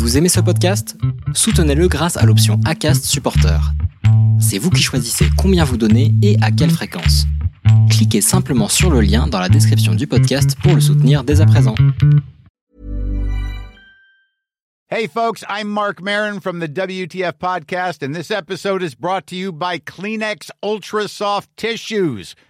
Vous aimez ce podcast? Soutenez-le grâce à l'option ACAST Supporter. C'est vous qui choisissez combien vous donnez et à quelle fréquence. Cliquez simplement sur le lien dans la description du podcast pour le soutenir dès à présent. Hey folks, I'm Mark Marin from the WTF podcast and this episode is brought to you by Kleenex Ultra Soft Tissues.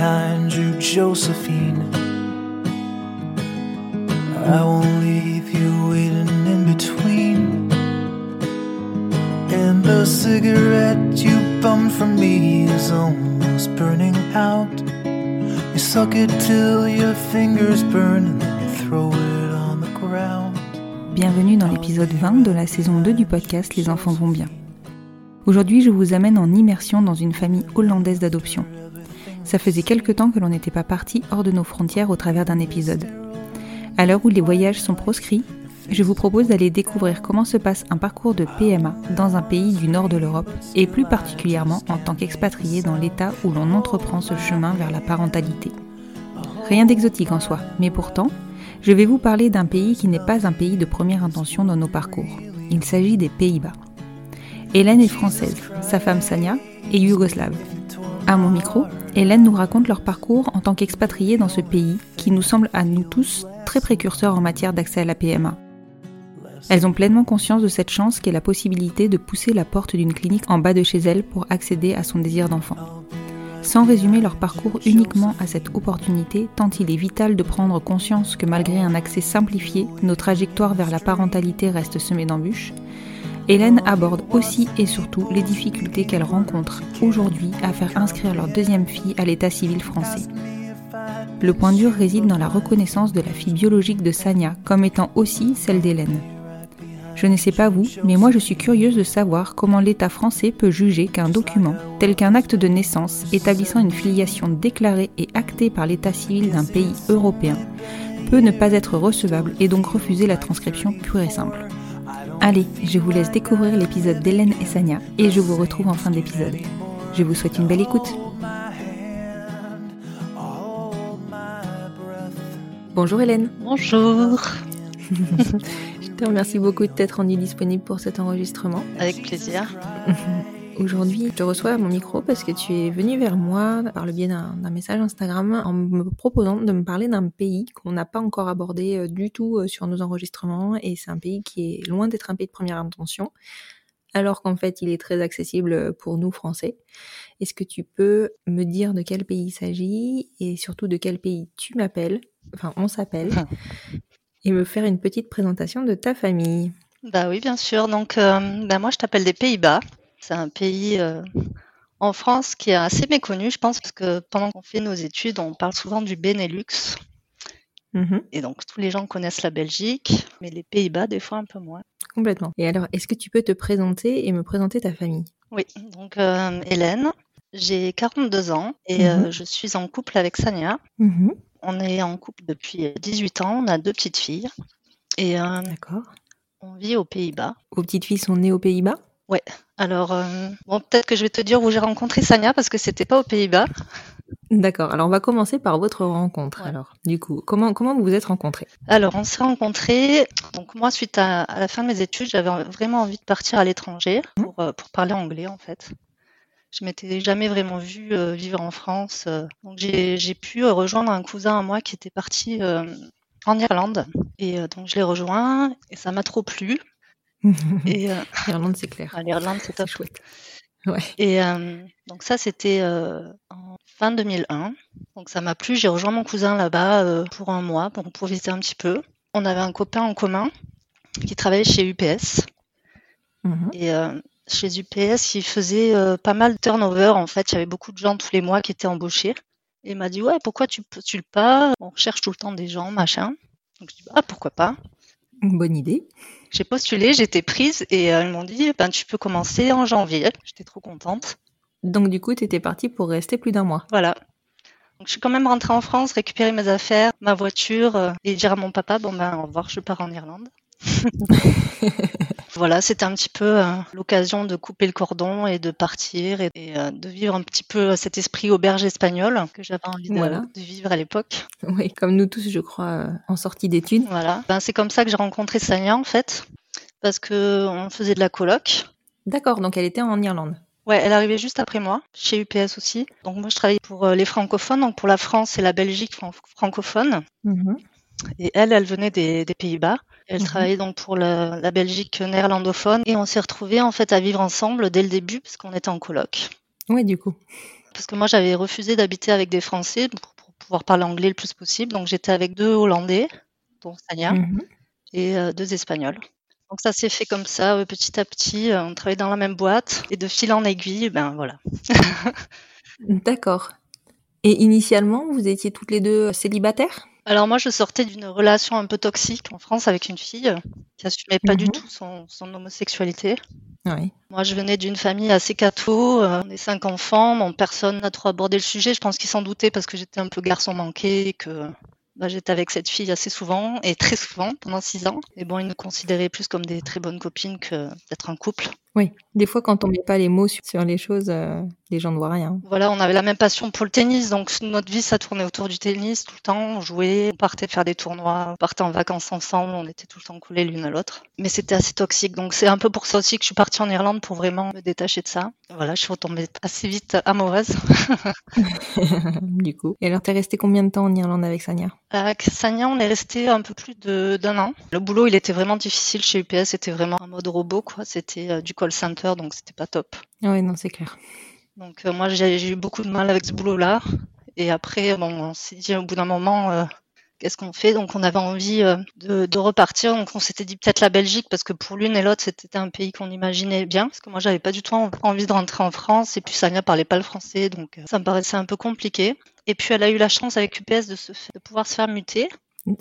Behind you, Josephine. I won't leave you waiting in between. And the cigarette you bummed from me is almost burning out. You suck it till your fingers burn and then throw it on the ground. Bienvenue dans l'épisode 20 de la saison 2 du podcast Les enfants vont bien. Aujourd'hui, je vous amène en immersion dans une famille hollandaise d'adoption. Ça faisait quelque temps que l'on n'était pas parti hors de nos frontières au travers d'un épisode. À l'heure où les voyages sont proscrits, je vous propose d'aller découvrir comment se passe un parcours de PMA dans un pays du nord de l'Europe et plus particulièrement en tant qu'expatrié dans l'état où l'on entreprend ce chemin vers la parentalité. Rien d'exotique en soi, mais pourtant, je vais vous parler d'un pays qui n'est pas un pays de première intention dans nos parcours. Il s'agit des Pays-Bas. Hélène est française, sa femme Sania est yougoslave. À mon micro, Hélène nous raconte leur parcours en tant qu'expatriés dans ce pays qui nous semble à nous tous très précurseur en matière d'accès à la PMA. Elles ont pleinement conscience de cette chance qu'est la possibilité de pousser la porte d'une clinique en bas de chez elles pour accéder à son désir d'enfant. Sans résumer leur parcours uniquement à cette opportunité, tant il est vital de prendre conscience que malgré un accès simplifié, nos trajectoires vers la parentalité restent semées d'embûches, Hélène aborde aussi et surtout les difficultés qu'elle rencontre aujourd'hui à faire inscrire leur deuxième fille à l'état civil français. Le point dur réside dans la reconnaissance de la fille biologique de Sania comme étant aussi celle d'Hélène. Je ne sais pas vous, mais moi je suis curieuse de savoir comment l'État français peut juger qu'un document, tel qu'un acte de naissance établissant une filiation déclarée et actée par l'État civil d'un pays européen, peut ne pas être recevable et donc refuser la transcription pure et simple. Allez, je vous laisse découvrir l'épisode d'Hélène et Sania et je vous retrouve en fin d'épisode. Je vous souhaite une belle écoute. Bonjour Hélène. Bonjour. je te remercie beaucoup de t'être rendue disponible pour cet enregistrement. Avec plaisir. Aujourd'hui, je te reçois à mon micro parce que tu es venu vers moi par le biais d'un message Instagram en me proposant de me parler d'un pays qu'on n'a pas encore abordé euh, du tout euh, sur nos enregistrements et c'est un pays qui est loin d'être un pays de première intention alors qu'en fait il est très accessible pour nous Français. Est-ce que tu peux me dire de quel pays il s'agit et surtout de quel pays tu m'appelles, enfin on s'appelle, et me faire une petite présentation de ta famille? Bah oui bien sûr, donc euh, bah moi je t'appelle des Pays-Bas. C'est un pays euh, en France qui est assez méconnu, je pense, parce que pendant qu'on fait nos études, on parle souvent du Benelux. Mmh et donc, tous les gens connaissent la Belgique, mais les Pays-Bas, des fois, un peu moins. Complètement. Et alors, est-ce que tu peux te présenter et me présenter ta famille? Oui, donc euh, Hélène, j'ai 42 ans et euh, Mmh je suis en couple avec Sania. Mmh On est en couple depuis 18 ans, on a deux petites filles et D'accord. on vit aux Pays-Bas. Vos petites filles sont nées aux Pays-Bas? Ouais. Alors, euh, bon, peut-être que je vais te dire où j'ai rencontré Sania parce que c'était pas aux Pays-Bas. D'accord. Alors, on va commencer par votre rencontre. Ouais. Alors, du coup, comment comment vous vous êtes rencontrés? Alors, on s'est rencontrés. Donc, moi, suite à, à la fin de mes études, j'avais vraiment envie de partir à l'étranger pour, euh, pour parler anglais, en fait. Je m'étais jamais vraiment vue euh, vivre en France. donc, j'ai j'ai pu rejoindre un cousin à moi qui était parti en Irlande. Et donc, je l'ai rejoint et ça m'a trop plu. Et euh, Irlande, c'est clair. à l'Irlande, c'est C'est top. chouette. Ouais. Et euh, donc ça, c'était euh, en fin 2001. Donc ça m'a plu. J'ai rejoint mon cousin là-bas pour un mois pour, pour visiter un petit peu. On avait un copain en commun qui travaillait chez UPS. Mhm. Et Chez UPS, il faisait pas mal de turnover. En fait, il y avait beaucoup de gens tous les mois qui étaient embauchés. Et il m'a dit, ouais, pourquoi tu postules pas? On cherche tout le temps des gens, machin. Donc je dis, ah, pourquoi pas? Une bonne idée. J'ai postulé, j'étais prise et euh, ils m'ont dit, ben, tu peux commencer en janvier. J'étais trop contente. Donc du coup, tu étais partie pour rester plus d'un mois. Voilà. Donc je suis quand même rentrée en France, récupérer mes affaires, ma voiture euh, et dire à mon papa, bon ben au revoir, je pars en Irlande. voilà, c'était un petit peu euh, l'occasion de couper le cordon et de partir et, et, euh, de vivre un petit peu cet esprit auberge espagnol que j'avais envie de, Voilà. de vivre à l'époque. Oui, comme nous tous, je crois, euh, en sortie d'études. Voilà. Ben, c'est comme ça que j'ai rencontré Sania en fait, parce que on faisait de la coloc. D'accord, donc elle était en Irlande. Ouais, elle arrivait juste après moi, chez UPS aussi. Donc moi je travaillais pour les francophones, donc pour la France et la Belgique fran- francophone. Mhm. Et elle, elle venait des, des Pays-Bas. Elle Mhm. travaillait donc pour la, la Belgique néerlandophone. Et on s'est retrouvés en fait à vivre ensemble dès le début parce qu'on était en coloc. Ouais, du coup. Parce que moi j'avais refusé d'habiter avec des Français pour, pour pouvoir parler anglais le plus possible. Donc j'étais avec deux Hollandais, dont Sania, Mhm. et euh, deux Espagnols. Donc ça s'est fait comme ça, euh, petit à petit. euh, on travaillait dans la même boîte. Et de fil en aiguille, ben voilà. D'accord. Et initialement, vous étiez toutes les deux célibataires? Alors moi, je sortais d'une relation un peu toxique en France avec une fille qui assumait pas du Mhm. tout son, son homosexualité. Oui. Moi, je venais d'une famille assez catho. euh, on est cinq enfants. Bon, personne n'a trop abordé le sujet. Je pense qu'ils s'en doutaient parce que j'étais un peu garçon manqué et que bah, j'étais avec cette fille assez souvent et très souvent pendant six ans. Et bon, ils nous considéraient plus comme des très bonnes copines que d'être un couple. Oui. Des fois, quand on met pas les mots sur, les choses, euh, les gens ne voient rien. Voilà, on avait la même passion pour le tennis, donc notre vie, ça tournait autour du tennis tout le temps. On jouait, on partait faire des tournois, on partait en vacances ensemble, on était tout le temps collés l'une à l'autre. Mais c'était assez toxique, donc c'est un peu pour ça aussi que je suis partie en Irlande pour vraiment me détacher de ça. Voilà, je suis retombée assez vite amoureuse. du coup. Et alors, t'es resté combien de temps en Irlande avec Sania? Avec Sania, on est resté un peu plus de- d'un an. Le boulot, il était vraiment difficile chez UPS, c'était vraiment un mode robot, quoi. C'était euh, du call center, donc c'était pas top. Oui, non, c'est clair. Donc euh, moi j'ai eu beaucoup de mal avec ce boulot-là. Et après, bon, on s'est dit au bout d'un moment, euh, qu'est-ce qu'on fait? Donc on avait envie euh, de, de repartir. Donc on s'était dit peut-être la Belgique parce que pour l'une et l'autre c'était un pays qu'on imaginait bien. Parce que moi j'avais pas du tout en- envie de rentrer en France. Et puis Sania parlait pas le français, donc ça me paraissait un peu compliqué. Et puis elle a eu la chance avec UPS de, se, fa- de pouvoir se faire muter.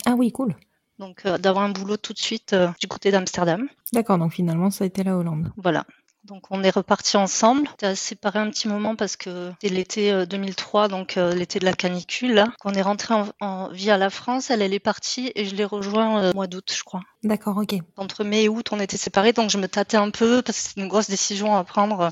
Ah oui, cool. Donc euh, d'avoir un boulot tout de suite euh, du côté d'Amsterdam. D'accord, donc finalement, ça a été la Hollande. Voilà. Donc on est reparti ensemble. On était séparés un petit moment parce que c'était l'été euh, 2003, donc euh, l'été de la canicule. Là. On est rentré en, à la France, elle, elle est partie et je l'ai rejoint au mois d'août, je crois. D'accord, ok. Entre mai et août, on était séparés, donc je me tâtais un peu parce que c'était une grosse décision à prendre.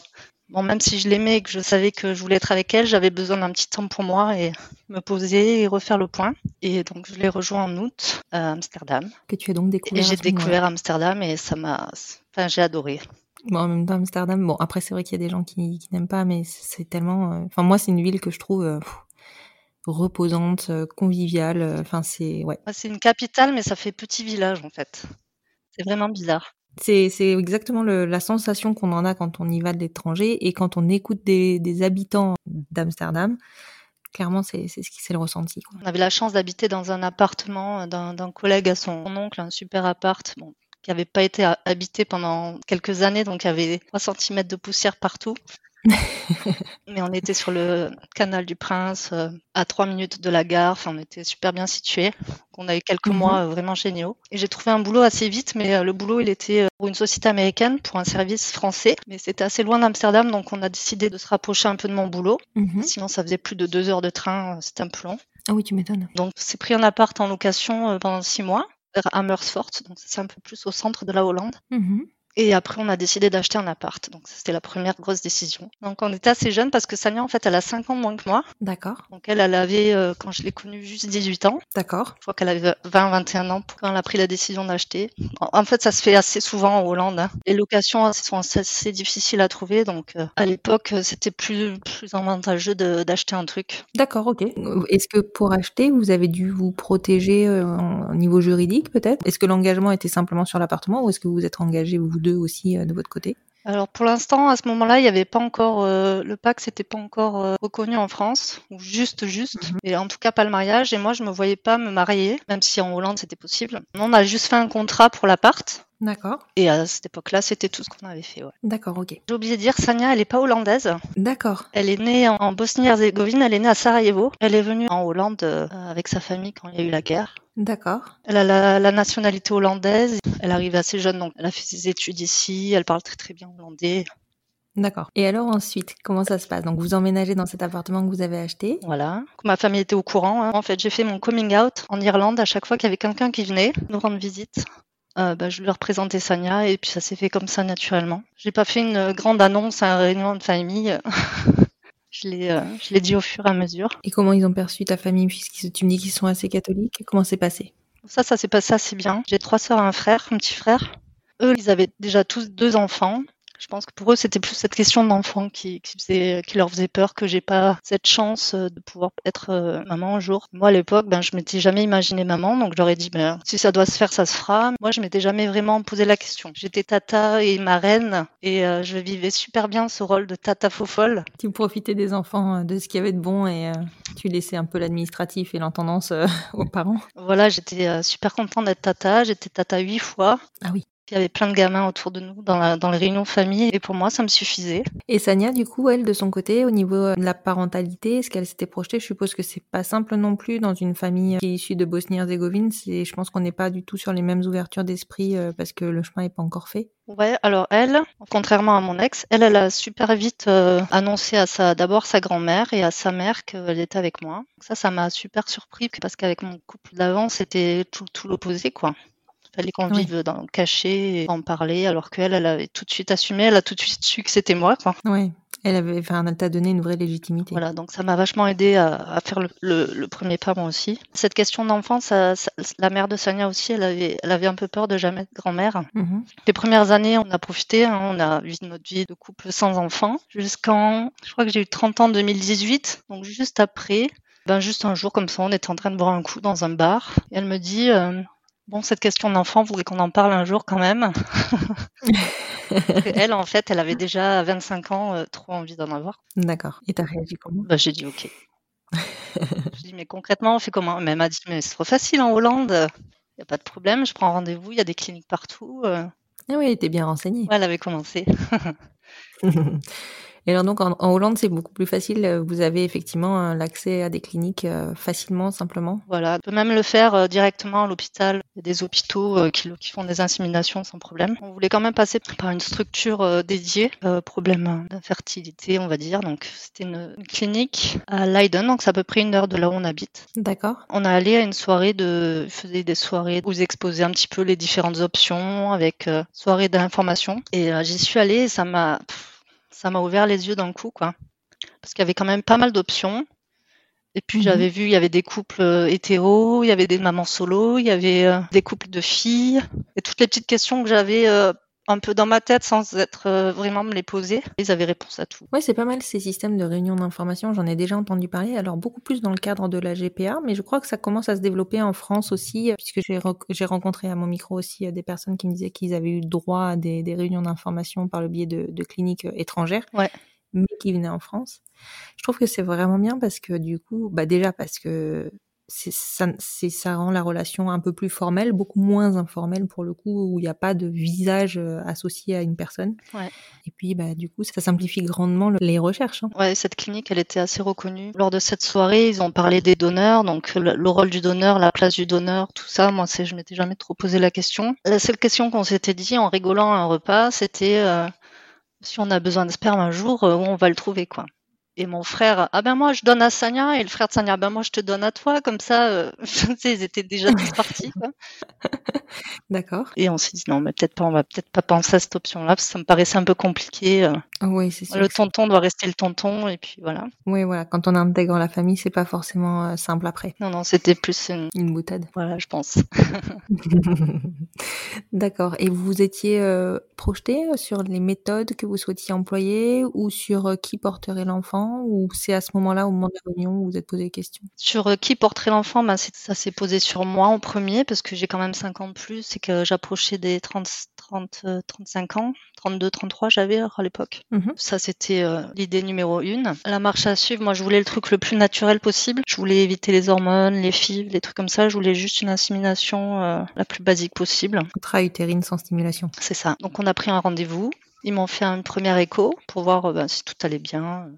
Bon, même si je l'aimais et que je savais que je voulais être avec elle, j'avais besoin d'un petit temps pour moi et me poser et refaire le point. Et donc je l'ai rejoint en août à Amsterdam. Que tu as donc Et découvert. j'ai ce moment-là. découvert Amsterdam et ça m'a... Enfin, j'ai adoré. Bon, en même temps, Amsterdam, bon, après, c'est vrai qu'il y a des gens qui, qui n'aiment pas, mais c'est tellement. euh, Enfin, moi, c'est une ville que je trouve euh, pff, reposante, euh, conviviale. Enfin, c'est. Ouais, C'est une capitale, mais ça fait petit village en fait. C'est vraiment bizarre. C'est c'est exactement la sensation qu'on en a quand on y va de l'étranger et quand on écoute des, habitants d'Amsterdam. Clairement, c'est c'est ce qui c'est le ressenti. On avait la chance d'habiter dans un appartement euh, d'un collègue à son oncle, un super appart, qui n'avait pas été ha- habité pendant quelques années, donc il y avait 3 cm de poussière partout. Mais on était sur le canal du Prince, euh, à 3 minutes de la gare, enfin, on était super bien situés. On a eu quelques Mhm. mois euh, vraiment géniaux. Et j'ai trouvé un boulot assez vite, mais euh, le boulot, il était pour une société américaine, pour un service français. Mais c'était assez loin d'Amsterdam, donc on a décidé de se rapprocher un peu de mon boulot. Mhm. Sinon, ça faisait plus de deux heures de train, c'était un peu long. Ah oui, tu m'étonnes. Donc, c'est pris un appart en location pendant six mois, vers Amersfoort, donc c'est un peu plus au centre de la Hollande. Mhm. Et après, on a décidé d'acheter un appart. Donc, c'était la première grosse décision. Donc, on était assez jeunes parce que Sania, en fait, elle a 5 ans moins que moi. D'accord, Donc, elle, elle avait, euh, quand je l'ai connue, juste 18 ans. d'accord. Je crois qu'elle avait 20, 21 ans quand elle a pris la décision d'acheter. En fait, ça se fait assez souvent en Hollande. hein. Les locations hein, sont assez, difficiles à trouver. Donc, euh, à l'époque, euh, c'était plus, plus avantageux d'acheter un truc. D'accord, ok. Est-ce que pour acheter, vous avez dû vous protéger euh, au niveau juridique peut-être? Est-ce que l'engagement était simplement sur l'appartement ou est-ce que vous vous êtes engagés vous deux? Aussi euh, de votre côté Alors pour l'instant, à ce moment-là, il n'y avait pas encore euh, le Pax n'était pas encore euh, reconnu en France, ou juste juste, Mhm. et en tout cas pas le mariage. Et moi, je me voyais pas me marier, même si en Hollande c'était possible. On a juste fait un contrat pour l'appart, D'accord. et à cette époque-là, c'était tout ce qu'on avait fait. Ouais. D'accord, ok. J'ai oublié de dire, Sania, elle est pas hollandaise. D'accord. Elle est née en, en Bosnie-Herzégovine. Elle est née à Sarajevo. Elle est venue en Hollande euh, avec sa famille quand il y a eu la guerre. D'accord. Elle a la, la nationalité hollandaise. Elle arrive assez jeune, donc elle a fait ses études ici. Elle parle très très bien hollandais. D'accord. Et alors ensuite, comment ça se passe? Donc vous emménagez dans cet appartement que vous avez acheté? Voilà. Ma famille était au courant. hein. En fait, j'ai fait mon coming out en Irlande à chaque fois qu'il y avait quelqu'un qui venait nous rendre visite. euh, bah, je leur présentais Sania et puis ça s'est fait comme ça naturellement. J'ai pas fait une grande annonce à une réunion de famille. je l'ai, euh, je l'ai dit au fur et à mesure. Et comment ils ont perçu ta famille puisque tu me dis qu'ils sont assez catholiques? Comment c'est passé? Ça, ça s'est passé assez bien. J'ai trois sœurs et un frère, un petit frère. Eux, ils avaient déjà tous deux enfants. Je pense que pour eux, c'était plus cette question d'enfant qui, qui, faisait- qui leur faisait peur que j'ai pas cette chance euh, de pouvoir être euh, maman un jour. Moi, à l'époque, ben, je m'étais jamais imaginé maman, donc j'aurais dit, ben, si ça doit se faire, ça se fera. Moi, je m'étais jamais vraiment posé la question. J'étais tata et marraine, et euh, je vivais super bien ce rôle de tata fofolle. Tu profitais des enfants, de ce qu'il y avait de bon et euh, tu laissais un peu l'administratif et l'intendance aux parents. Voilà, j'étais super contente d'être tata. J'étais tata huit fois. Ah oui. Il y avait plein de gamins autour de nous dans, la, dans les réunions de famille, et pour moi, ça me suffisait. Et Sania, du coup, elle, de son côté, au niveau euh, de la parentalité, est-ce qu'elle s'était projetée? Je suppose que c'est pas simple non plus dans une famille qui est issue de Bosnie-Herzégovine. Je pense qu'on n'est pas du tout sur les mêmes ouvertures d'esprit euh, parce que le chemin n'est pas encore fait. Ouais, alors elle, contrairement à mon ex, elle, elle a super vite euh, annoncé à sa, d'abord sa grand-mère et à sa mère qu'elle était avec moi. Ça, ça m'a super surpris parce qu'avec mon couple d'avant, c'était tout, tout l'opposé, quoi. Fallait qu'on Oui. vive dans le cachet et en parler, alors qu'elle, elle avait tout de suite assumé, elle a tout de suite su que c'était moi, quoi. Ouais. Elle avait, enfin, elle t'a donné une vraie légitimité. Voilà, donc ça m'a vachement aidé à, à faire le, le- le premier pas moi aussi. Cette question d'enfant, ça, ça- la mère de Sonia aussi, elle avait, elle avait un peu peur de jamais être grand-mère. Mhm. Les premières années, on a profité, hein, on a vécu notre vie de couple sans enfant jusqu'en, je crois que j'ai eu 30 ans en 2018, donc juste après, ben juste un jour comme ça, on était en train de boire un coup dans un bar et elle me dit, euh, bon cette question d'enfant, voudrait qu'on en parle un jour quand même? Elle, en fait, elle avait déjà 25 ans, euh, trop envie d'en avoir. D'accord. Et t'as réagi comment? Bah, j'ai dit ok. j'ai dit mais concrètement on fait comment? Mais elle m'a dit mais c'est trop facile en Hollande, il y a pas de problème, je prends rendez-vous, il y a des cliniques partout. euh. Ah oui, t'es bien renseigné. Ouais, elle avait commencé. Et alors donc en, en Hollande, c'est beaucoup plus facile. Vous avez effectivement euh, l'accès à des cliniques euh, facilement, simplement? Voilà, on peut même le faire euh, directement à l'hôpital. Il y a des hôpitaux qui, font des inséminations sans problème. On voulait quand même passer par une structure dédiée, euh, problème d'infertilité, on va dire. Donc c'était une, une clinique à Leiden, donc c'est à peu près une heure de là où on habite. D'accord. On a allé à une soirée de, ils faisaient des soirées où ils exposaient un petit peu les différentes options avec euh, soirée d'information. Et euh, j'y suis allée et ça m'a, ça m'a ouvert les yeux d'un coup, quoi. Parce qu'il y avait quand même pas mal d'options. Et puis Mhm. j'avais vu, il y avait des couples euh, hétéros, il y avait des mamans solo, il y avait euh, des couples de filles. Et toutes les petites questions que j'avais euh, un peu dans ma tête sans être euh, vraiment me les poser, ils avaient réponse à tout. Ouais, c'est pas mal ces systèmes de réunion d'information. J'en ai déjà entendu parler. Alors beaucoup plus dans le cadre de la GPA, mais je crois que ça commence à se développer en France aussi, euh, puisque j'ai re- j'ai rencontré à mon micro aussi euh, des personnes qui me disaient qu'ils avaient eu droit à des, des réunions d'information par le biais de, de cliniques étrangères, Ouais. mais qui venaient en France. Je trouve que c'est vraiment bien parce que du coup, bah déjà parce que ça, c'est ça rend la relation un peu plus formelle, beaucoup moins informelle pour le coup, où il n'y a pas de visage euh, associé à une personne. Ouais. Et puis, bah, du coup, ça simplifie grandement le- les recherches. hein. Ouais, cette clinique, elle était assez reconnue. Lors de cette soirée, ils ont parlé des donneurs, donc le, le rôle du donneur, la place du donneur, tout ça. Moi, c'est, je m'étais jamais trop posé la question. La seule question qu'on s'était dit en rigolant à un repas, c'était euh, si on a besoin de sperme un jour, euh, où on va le trouver, quoi. Et mon frère, ah ben moi je donne à Sania, et le frère de Sania, ben moi je te donne à toi, comme ça, euh, tu sais, ils étaient déjà tous partis. D'accord. Et on s'est dit non, mais peut-être pas, on va peut-être pas penser à cette option-là, parce que ça me paraissait un peu compliqué. euh. Oui, c'est sûr. Le tonton doit rester le tonton, et puis voilà. Oui, voilà. Quand on intègre la famille, c'est pas forcément euh, simple après. Non, non, c'était plus une, Une boutade. voilà, je pense. D'accord. Et vous vous étiez euh, projeté sur les méthodes que vous souhaitiez employer ou sur euh, qui porterait l'enfant? Ou c'est à ce moment-là, au moment de la réunion, où vous êtes posé des questions? Sur euh, qui porterait l'enfant, ben, ça s'est posé sur moi en premier parce que j'ai quand même 5 ans de plus et que j'approchais des 30, 30, euh, 35 ans. 32-33 j'avais à l'époque. Mhm. Ça, c'était euh, l'idée numéro une. La marche à suivre, moi, je voulais le truc le plus naturel possible. Je voulais éviter les hormones, les fibres, les trucs comme ça. Je voulais juste une insémination euh, la plus basique possible. Intra-utérine sans stimulation. C'est ça. Donc, on a pris un rendez-vous. Ils m'ont fait une première écho pour voir euh, ben, si tout allait bien.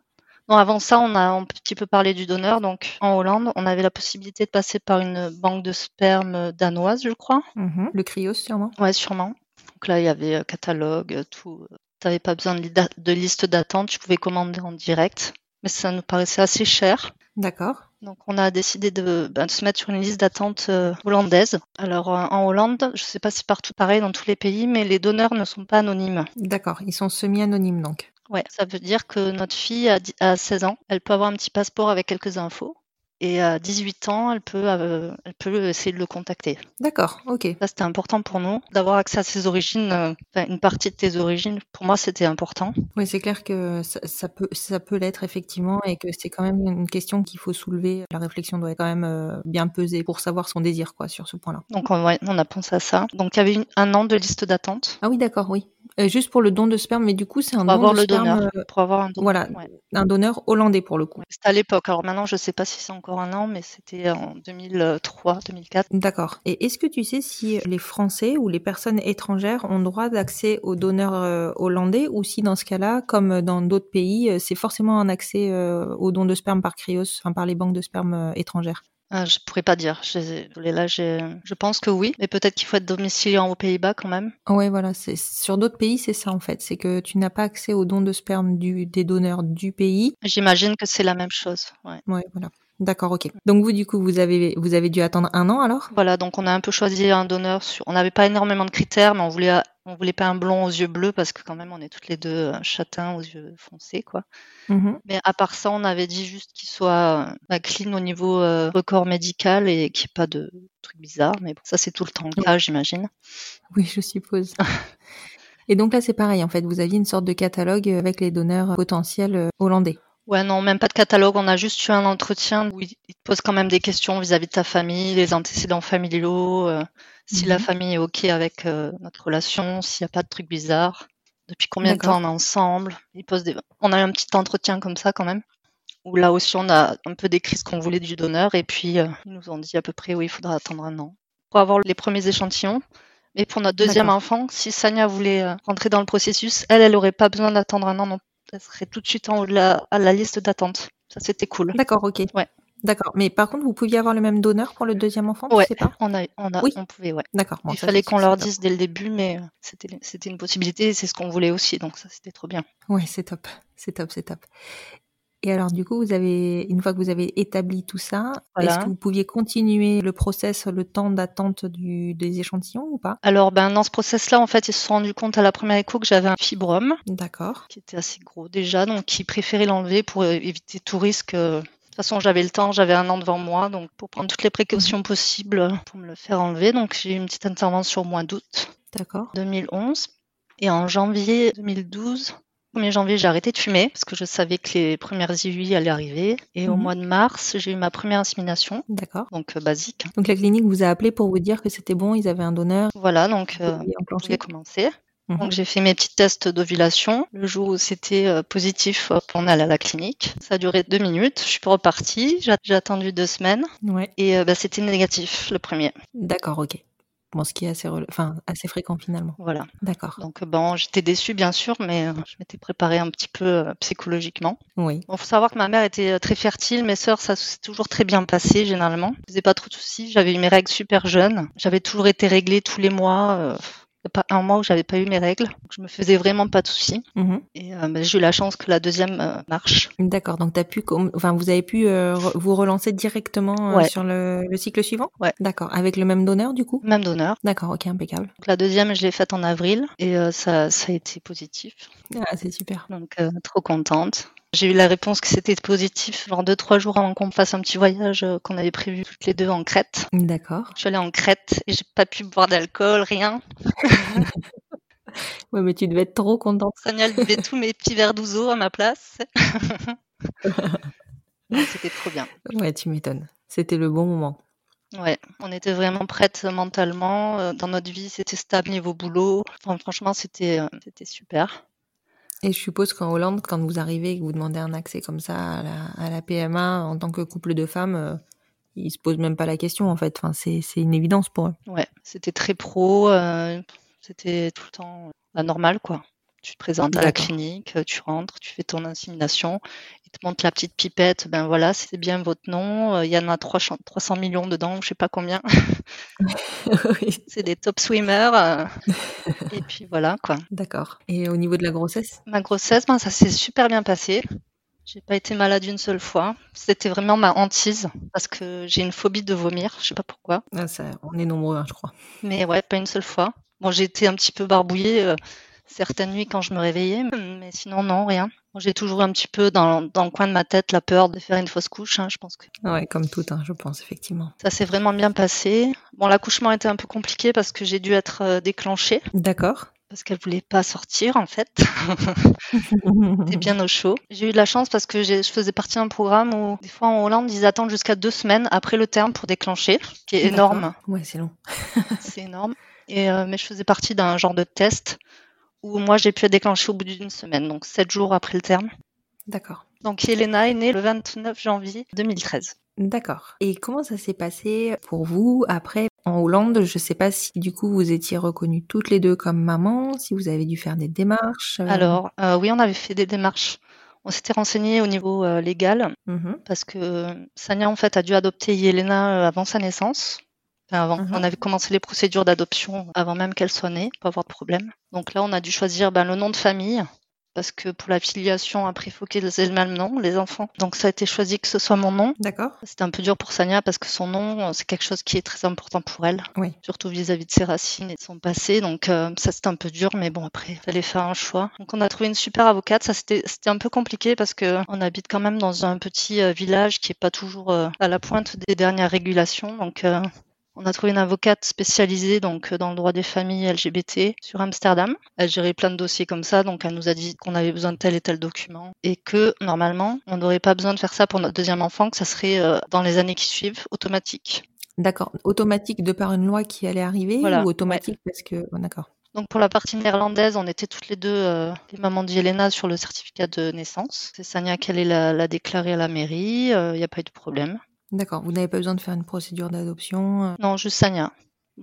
Non, avant ça, on a un petit peu parlé du donneur. Donc, en Hollande, on avait la possibilité de passer par une banque de sperme danoise, je crois. Mhm. Le cryos, sûrement. Ouais, sûrement. Donc là, il y avait euh, catalogue, euh, tout. Tu n'avais pas besoin de, li- de liste d'attente, tu pouvais commander en direct. Mais ça nous paraissait assez cher. D'accord. Donc on a décidé de, ben, de se mettre sur une liste d'attente euh, hollandaise. Alors euh, en Hollande, je ne sais pas si partout pareil dans tous les pays, mais les donneurs ne sont pas anonymes. D'accord. Ils sont semi-anonymes donc. Ouais, ça veut dire que notre fille a, dix- a 16 ans, elle peut avoir un petit passeport avec quelques infos. Et à 18 ans, elle peut, euh, elle peut essayer de le contacter. D'accord. Ok. Ça, c'était important pour nous, d'avoir accès à ses origines, euh, enfin, une partie de tes origines. Pour moi, c'était important. Oui, c'est clair que ça, ça peut, ça peut l'être effectivement et que c'est quand même une question qu'il faut soulever. La réflexion doit être quand même euh, bien pesée pour savoir son désir quoi sur ce point-là. Donc, on, a pensé à ça. Donc, il y avait une- un an de liste d'attente Ah oui, d'accord, oui. Euh, juste pour le don de sperme, mais du coup, c'est un pour don avoir de le sperme, donneur. Pour avoir un donneur. voilà, Ouais. un donneur hollandais pour le coup. C'était à l'époque. Alors maintenant, je sais pas si c'est encore un an, mais c'était en 2003, 2004. D'accord. Et est-ce que tu sais si les Français ou les personnes étrangères ont droit d'accès aux donneurs euh, hollandais ou si dans ce cas-là, comme dans d'autres pays, euh, c'est forcément un accès euh, aux dons de sperme par Cryos, enfin par les banques de sperme euh, étrangères? Ah, je pourrais pas dire. Je, là, je pense que oui, mais peut-être qu'il faut être domicilié aux Pays-Bas quand même. Ouais, voilà. C'est sur d'autres pays, c'est ça en fait. C'est que tu n'as pas accès aux dons de sperme du, des donneurs du pays. J'imagine que c'est la même chose. Ouais. Ouais, voilà. D'accord, ok. Donc vous, du coup, vous avez vous avez dû attendre un an alors? Voilà, donc on a un peu choisi un donneur. Sur... On n'avait pas énormément de critères, mais on voulait, on voulait pas un blond aux yeux bleus parce que quand même, on est toutes les deux euh, châtains aux yeux foncés, quoi. Mhm. Mais à part ça, on avait dit juste qu'il soit euh, bah, clean au niveau euh, record médical et qu'il n'y ait pas de trucs bizarres. Mais bon, ça, c'est tout le temps le cas, j'imagine. Oui, je suppose. Et donc là, c'est pareil. En fait, vous aviez une sorte de catalogue avec les donneurs potentiels hollandais. Ouais, non, même pas de catalogue. On a juste eu un entretien où il il te pose quand même des questions vis-à-vis de ta famille, les antécédents familiaux, euh, si la Mhm. famille est OK avec euh, notre relation, s'il n'y a pas de trucs bizarres, depuis combien de temps on est ensemble. Il pose des... On a eu un petit entretien comme ça quand même, où là aussi on a un peu décrit ce qu'on voulait du donneur, et puis euh, ils nous ont dit à peu près oui, il faudra attendre un an pour avoir les premiers échantillons. Mais pour notre deuxième enfant, si Sania voulait rentrer dans le processus, elle, elle aurait pas besoin d'attendre un an non elle serait tout de suite en haut de la, à la liste d'attente. Ça, c'était cool. D'accord, ok. Ouais. D'accord. Mais par contre, vous pouviez avoir le même donneur pour le deuxième enfant, pas? On, a, on, a, Oui. on pouvait, ouais. D'accord. bon, Il ça, fallait qu'on leur dise dès le début, mais c'était une possibilité et c'est ce qu'on voulait aussi, donc ça, c'était trop bien. Ouais, c'est top. C'est top, c'est top. Et alors, du coup, vous avez, une fois que vous avez établi tout ça, Voilà. est-ce que vous pouviez continuer le process, le temps d'attente des échantillons ou pas? Alors, ben, dans ce process-là, en fait, ils se sont rendus compte à la première écho que j'avais un fibrome D'accord. qui était assez gros déjà, donc ils préféraient l'enlever pour euh, éviter tout risque. euh. De toute façon, j'avais le temps, j'avais un an devant moi, donc pour prendre toutes les précautions possibles euh, pour me le faire enlever. Donc, j'ai eu une petite intervention au mois d'août. D'accord. 2011. Et en janvier 2012, 1er janvier, j'ai arrêté de fumer parce que je savais que les premières IUI allaient arriver. Et au Mhm. mois de mars, j'ai eu ma première insémination, D'accord. donc euh, basique. Donc, la clinique vous a appelé pour vous dire que c'était bon, ils avaient un donneur. Voilà, donc euh, pouvait commencer. Mhm. Donc j'ai fait mes petits tests d'ovulation. Le jour où c'était euh, positif, hop, on allait à la clinique. Ça a duré deux minutes. Je suis pas repartie. J'ai j'ai attendu deux semaines Ouais. et bah, c'était négatif le premier. D'accord, ok. Bon, ce qui est assez, rela- enfin, assez fréquent finalement. Voilà. D'accord. Donc euh, bon, j'étais déçue bien sûr, mais euh, je m'étais préparée un petit peu euh, psychologiquement. Oui. Bon, faut savoir que ma mère était euh, très fertile, mes sœurs, ça s'est toujours très bien passé généralement. Je faisais pas trop de soucis, j'avais eu mes règles super jeunes. J'avais toujours été réglée tous les mois. Pas un mois où j'avais pas eu mes règles. Donc, je me faisais vraiment pas de soucis. Mhm. Et euh, bah, j'ai eu la chance que la deuxième euh, marche. D'accord. Donc, t'as pu, enfin, vous avez pu euh, re- vous relancer directement Ouais. sur le, le cycle suivant? Ouais. D'accord. Avec le même donneur, du coup? Même donneur. D'accord, ok, impeccable. Donc, la deuxième, je l'ai faite en avril et ça, ça a été positif. Ah, c'est super. Donc trop contente. J'ai eu la réponse que c'était positif, genre deux trois jours avant qu'on fasse un petit voyage euh, qu'on avait prévu toutes les deux en Crète. D'accord. Je suis allée en Crète et j'ai pas pu boire d'alcool, rien. Ouais, mais tu devais être trop contente. Sonia buvait tous mes petits verres d'ouzo à ma place. C'était trop bien. Ouais, tu m'étonnes. C'était le bon moment. Ouais, on était vraiment prêtes mentalement. euh, Dans notre vie, c'était stable niveau boulot. Enfin, franchement, c'était euh, c'était super. Et je suppose qu'en Hollande, quand vous arrivez et que vous demandez un accès comme ça à la, à la PMA en tant que couple de femmes, euh, ils se posent même pas la question en fait. Enfin, c'est une évidence pour eux. Ouais, c'était très pro. euh, c'était tout le temps la normale, quoi. Tu te présentes à la clinique, euh, tu rentres, tu fais ton insémination, te montrent la petite pipette. Ben voilà, c'est bien votre nom. euh, Il y en a 300 300 millions dedans, je sais pas combien. Oui. C'est des top swimmers. euh, et puis voilà, quoi. D'accord. Et au niveau de la grossesse? Ma grossesse, ben, ça s'est super bien passé. J'ai pas été malade une seule fois. C'était vraiment ma hantise parce que j'ai une phobie de vomir. Je sais pas pourquoi. Ah, ça, On est nombreux, hein, je crois. Mais ouais, pas une seule fois. Bon, j'ai été un petit peu barbouillée euh, certaines nuits quand je me réveillais, mais sinon, non, rien. J'ai toujours un petit peu dans, dans le coin de ma tête la peur de faire une fausse couche. hein. Je pense que Ouais, comme tout, hein, je pense, effectivement. ça s'est vraiment bien passé. Bon, l'accouchement était un peu compliqué parce que j'ai dû être euh, déclenchée D'accord. parce qu'elle voulait pas sortir en fait. C'était bien au chaud. J'ai eu de la chance parce que je faisais partie d'un programme où des fois en Hollande ils attendent jusqu'à deux semaines après le terme pour déclencher, ce qui est énorme. Ouais, c'est long. C'est énorme. Et, euh, mais je faisais partie d'un genre de test où moi j'ai pu être déclenchée au bout d'une semaine, donc sept jours après le terme. D'accord. Donc Elena est née le 29 janvier 2013. D'accord. Et comment ça s'est passé pour vous après en Hollande? Je sais pas si du coup vous étiez reconnues toutes les deux comme maman, si vous avez dû faire des démarches. euh, Alors euh, oui, on avait fait des démarches. On s'était renseigné au niveau euh, légal mhm. parce que Sania en fait a dû adopter Yelena avant sa naissance. Mhm. on avait commencé les procédures d'adoption avant même qu'elle soit née, pas avoir de problème. Donc là, on a dû choisir ben, le nom de famille parce que pour la filiation, après, il faut qu'ils aient le même nom, les enfants. Donc ça a été choisi que ce soit mon nom. D'accord. C'était un peu dur pour Sania parce que son nom, c'est quelque chose qui est très important pour elle, Oui. surtout vis-à-vis de ses racines et de son passé. Donc euh, ça, c'était un peu dur, mais bon, après, il fallait faire un choix. Donc on a trouvé une super avocate. Ça, c'était un peu compliqué parce que on habite quand même dans un petit euh, village qui est pas toujours euh, à la pointe des dernières régulations. Donc euh, on a trouvé une avocate spécialisée donc euh, dans le droit des familles LGBT sur Amsterdam. Elle gérait plein de dossiers comme ça, donc elle nous a dit qu'on avait besoin de tel et tel document et que normalement on n'aurait pas besoin de faire ça pour notre deuxième enfant, que ça serait euh, dans les années qui suivent automatique. D'accord. Automatique de par une loi qui allait arriver Voilà, ou automatique parce que oh, d'accord. Donc pour la partie néerlandaise, on était toutes les deux euh, les mamans de Yelena sur le certificat de naissance. C'est Sania qui allait la, la déclarer à la mairie, il n'y a pas eu de problème. D'accord. Vous n'avez pas besoin de faire une procédure d'adoption. euh, Non, juste Sania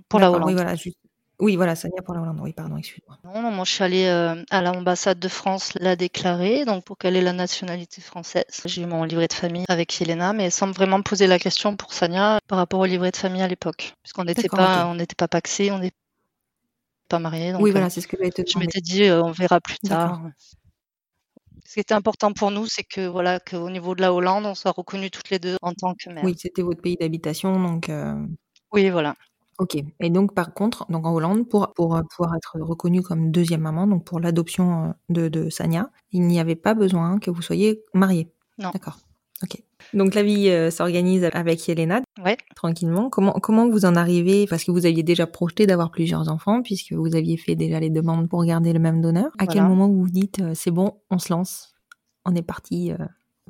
pour la Hollande. Oui, voilà, juste. Oui, voilà, Sania pour la Hollande. Oui, pardon, excuse-moi. Non, non, moi je suis allée euh, à l'ambassade de France la déclarer, donc pour qu'elle ait la nationalité française. J'ai eu mon livret de famille avec Yelena, mais sans vraiment me poser la question pour Sania par rapport au livret de famille à l'époque, puisqu'on n'était pas, on n'était pas paxés, on n'était pas mariés. Donc, oui, euh, voilà, c'est ce que je m'étais dit euh, on verra plus tard. Ce qui était important pour nous, c'est que voilà, qu'au niveau de la Hollande, on soit reconnus toutes les deux en tant que mère. Oui, c'était votre pays d'habitation, donc. euh, Oui, voilà. Ok. Et donc, par contre, donc en Hollande, pour, pour euh, pouvoir être reconnue comme deuxième maman, donc pour l'adoption euh, de, de Sania, il n'y avait pas besoin que vous soyez mariée. Non. D'accord. Ok. Donc la vie euh, s'organise avec Yelena Ouais. tranquillement. Comment comment vous en arrivez? Parce que vous aviez déjà projeté d'avoir plusieurs enfants, puisque vous aviez fait déjà les demandes pour garder le même donneur. À quel moment vous vous dites euh, c'est bon, on se lance, on est parti euh,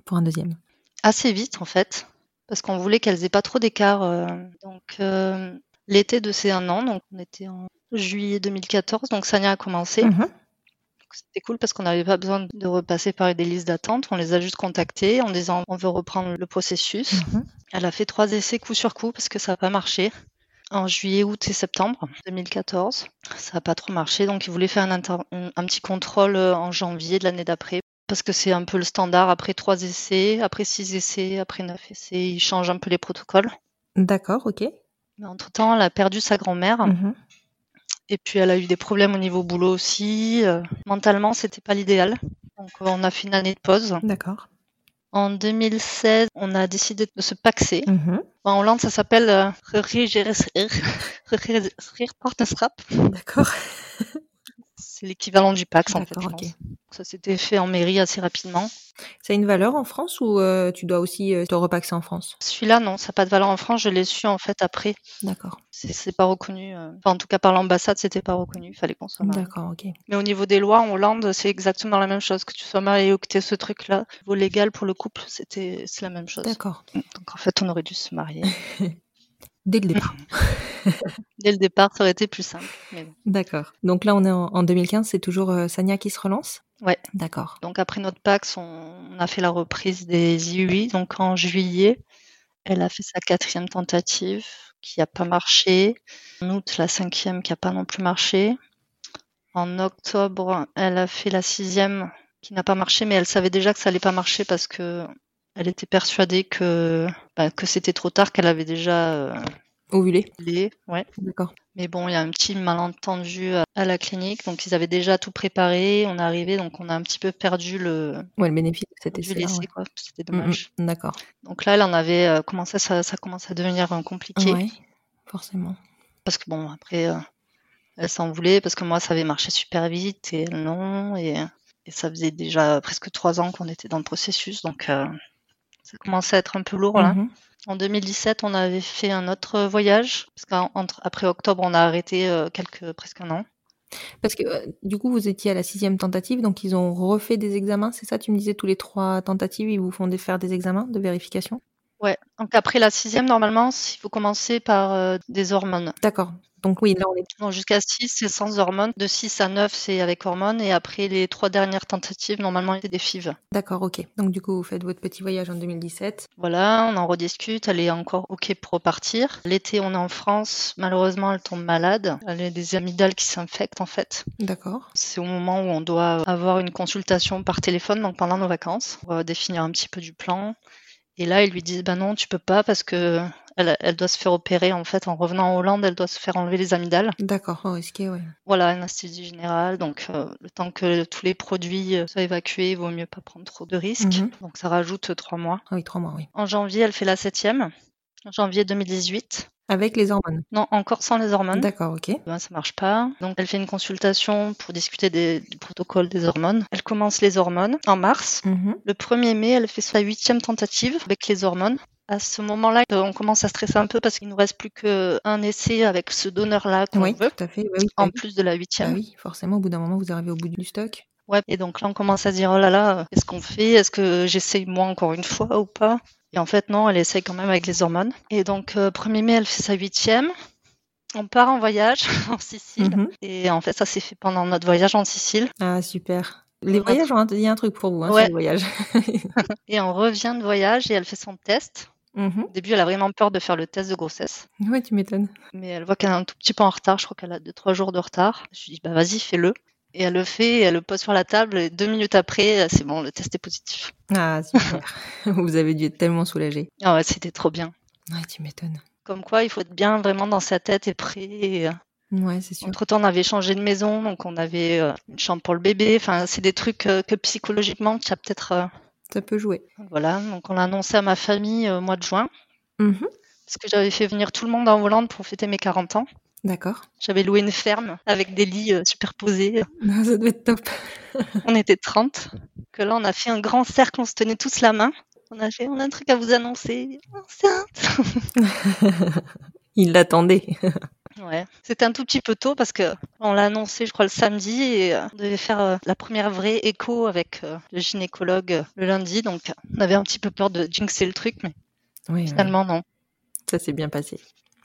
pour un deuxième? Assez vite en fait, parce qu'on voulait qu'elles aient pas trop d'écart. donc l'été de ces un an, donc on était en juillet 2014, donc Sania a commencé. Mhm. Donc, C'était cool parce qu'on n'avait pas besoin de repasser par des listes d'attente. On les a juste contactés en disant on veut reprendre le processus. Mhm. Elle a fait trois essais coup sur coup parce que ça n'a pas marché. En juillet, août et septembre 2014. Ça n'a pas trop marché, donc ils voulaient faire un, inter- un un petit contrôle euh, en janvier de l'année d'après. Parce que c'est un peu le standard après trois essais, après six essais, après neuf essais, ils changent un peu les protocoles. D'accord, ok. Mais entre-temps, elle a perdu sa grand-mère. Mhm. Et puis elle a eu des problèmes au niveau boulot aussi. Euh, mentalement, c'était pas l'idéal. Donc euh, on a fait une année de pause. D'accord. En 2016, on a décidé de se paxer. Mhm. En Hollande, ça s'appelle euh. D'accord. C'est l'équivalent du Pax en fait. Je. Ça s'était fait en mairie assez rapidement. Ça a une valeur en France ou euh, tu dois aussi euh, te repaxer en France? Celui-là, non, ça n'a pas de valeur en France. Je l'ai su en fait après. D'accord. C'est pas reconnu. euh, Enfin, en tout cas, par l'ambassade, c'était pas reconnu. Il fallait qu'on soit. D'accord, ok. Mais au niveau des lois en Hollande, c'est exactement la même chose. Que tu sois marié ou que tu aies ce truc-là, au niveau légal pour le couple, c'était c'est la même chose. D'accord. Donc en fait, on aurait dû se marier. Dès le départ. Dès le départ, ça aurait été plus simple. bon. D'accord. Donc là, on est en, en 2015, c'est toujours euh, Sania qui se relance? Ouais. D'accord. Donc après notre PAX, on on a fait la reprise des IUI. Donc en juillet, elle a fait sa quatrième tentative qui n'a pas marché. En août, la cinquième qui n'a pas non plus marché. En octobre, elle a fait la sixième qui n'a pas marché, mais elle savait déjà que ça allait pas marcher parce que elle était persuadée que, bah, que c'était trop tard, qu'elle avait déjà euh, Ovulé les- ouais. D'accord. Mais bon, il y a un petit malentendu à- à la clinique, donc ils avaient déjà tout préparé. On est arrivé, donc on a un petit peu perdu le, Ouais, le bénéfice de cet perdu essai. l'essai, quoi. C'était dommage. D'accord. Donc là, elle en avait euh, commencé, ça, ça commence à devenir euh, compliqué. Ouais, forcément. Parce que bon, après, elle s'en voulait parce que moi, ça avait marché super vite et elle non. Et, et ça faisait déjà presque trois ans qu'on était dans le processus. Donc euh, ça commençait à être un peu lourd là. Mhm. En 2017, on avait fait un autre voyage. Parce qu'après octobre, on a arrêté euh, quelques, presque un an. Parce que euh, du coup, vous étiez à la sixième tentative, donc ils ont refait des examens, c'est ça? Tu me disais tous les trois tentatives, ils vous font des- faire des examens de vérification? Ouais. Donc après la sixième, normalement, il faut commencer par euh, des hormones. D'accord. Donc oui, là on est. Donc jusqu'à 6, c'est sans hormones. De 6 à 9, c'est avec hormones. Et après les trois dernières tentatives, normalement, c'est des FIV. D'accord, ok. Donc du coup, vous faites votre petit voyage en 2017. Voilà, on en rediscute. Elle est encore OK pour repartir. L'été, on est en France. Malheureusement, elle tombe malade. Elle a des amygdales qui s'infectent, en fait. D'accord. C'est au moment où on doit avoir une consultation par téléphone, donc pendant nos vacances, pour euh, définir un petit peu du plan. Et là, ils lui disent, bah non, tu peux pas parce que elle, elle doit se faire opérer, en fait, en revenant en Hollande, elle doit se faire enlever les amygdales. D'accord, oh, risqué, ouais. Voilà, anesthésie générale. Donc, euh, le temps que tous les produits euh, soient évacués, il vaut mieux pas prendre trop de risques. Mhm. Donc, ça rajoute trois mois. Ah oui, trois mois, oui. En janvier, elle fait la septième. En janvier 2018. Avec les hormones. Non, encore sans les hormones. D'accord, ok. Ben, ça marche pas. Donc, elle fait une consultation pour discuter des- du protocole des hormones. Elle commence les hormones en mars. Mhm. Le 1er mai, elle fait sa huitième tentative avec les hormones. À ce moment-là, euh, on commence à stresser un peu parce qu'il nous reste plus qu'un essai avec ce donneur-là qu'on Oui, veut, tout à fait. oui, en plus de la huitième. Bah oui, forcément, au bout d'un moment, vous arrivez au bout du stock. Ouais, et donc là, on commence à se dire, oh là là, qu'est-ce qu'on fait? Est-ce que j'essaye moi encore une fois ou pas? Et en fait, non, elle essaye quand même avec les hormones. Et donc, euh, 1er mai, elle fait sa huitième. On part en voyage en Sicile. Mhm. Et en fait, ça s'est fait pendant notre voyage en Sicile. Ah, super. Les voyages, ont un- il y a un truc pour vous, hein, Ouais. les voyages. Et on revient de voyage et elle fait son test. Mhm. Au début, elle a vraiment peur de faire le test de grossesse. Ouais, tu m'étonnes. Mais elle voit qu'elle est un tout petit peu en retard. Je crois qu'elle a 2-3 jours de retard. Je lui dis, bah vas-y, fais-le. Et elle le fait, elle le pose sur la table. Et deux minutes après, c'est bon, le test est positif. Ah, super. vous avez dû être tellement soulagé. Ah ouais, c'était trop bien. Ouais, tu m'étonnes. Comme quoi, il faut être bien vraiment dans sa tête et prêt. Et, euh, Ouais, c'est sûr. Entre temps, on avait changé de maison, donc on avait euh, une chambre pour le bébé. Enfin, c'est des trucs euh, que psychologiquement, tu as peut-être. euh, Ça peut jouer. Voilà, donc on l'a annoncé à ma famille euh, au mois de juin, Mhm. parce que j'avais fait venir tout le monde en Hollande pour fêter mes 40 ans. D'accord. J'avais loué une ferme avec des lits euh, superposés. Ça doit être top. On était 30. Que là, on a fait un grand cercle, on se tenait tous la main. On a fait, on a un truc à vous annoncer. Enceinte. Il l'attendait. Ouais. C'était un tout petit peu tôt parce que on l'a annoncé, je crois, le samedi et euh, on devait faire euh, la première vraie écho avec euh, le gynécologue le lundi. Donc, on avait un petit peu peur de jinxer le truc, mais Oui, finalement, non. ça s'est bien passé.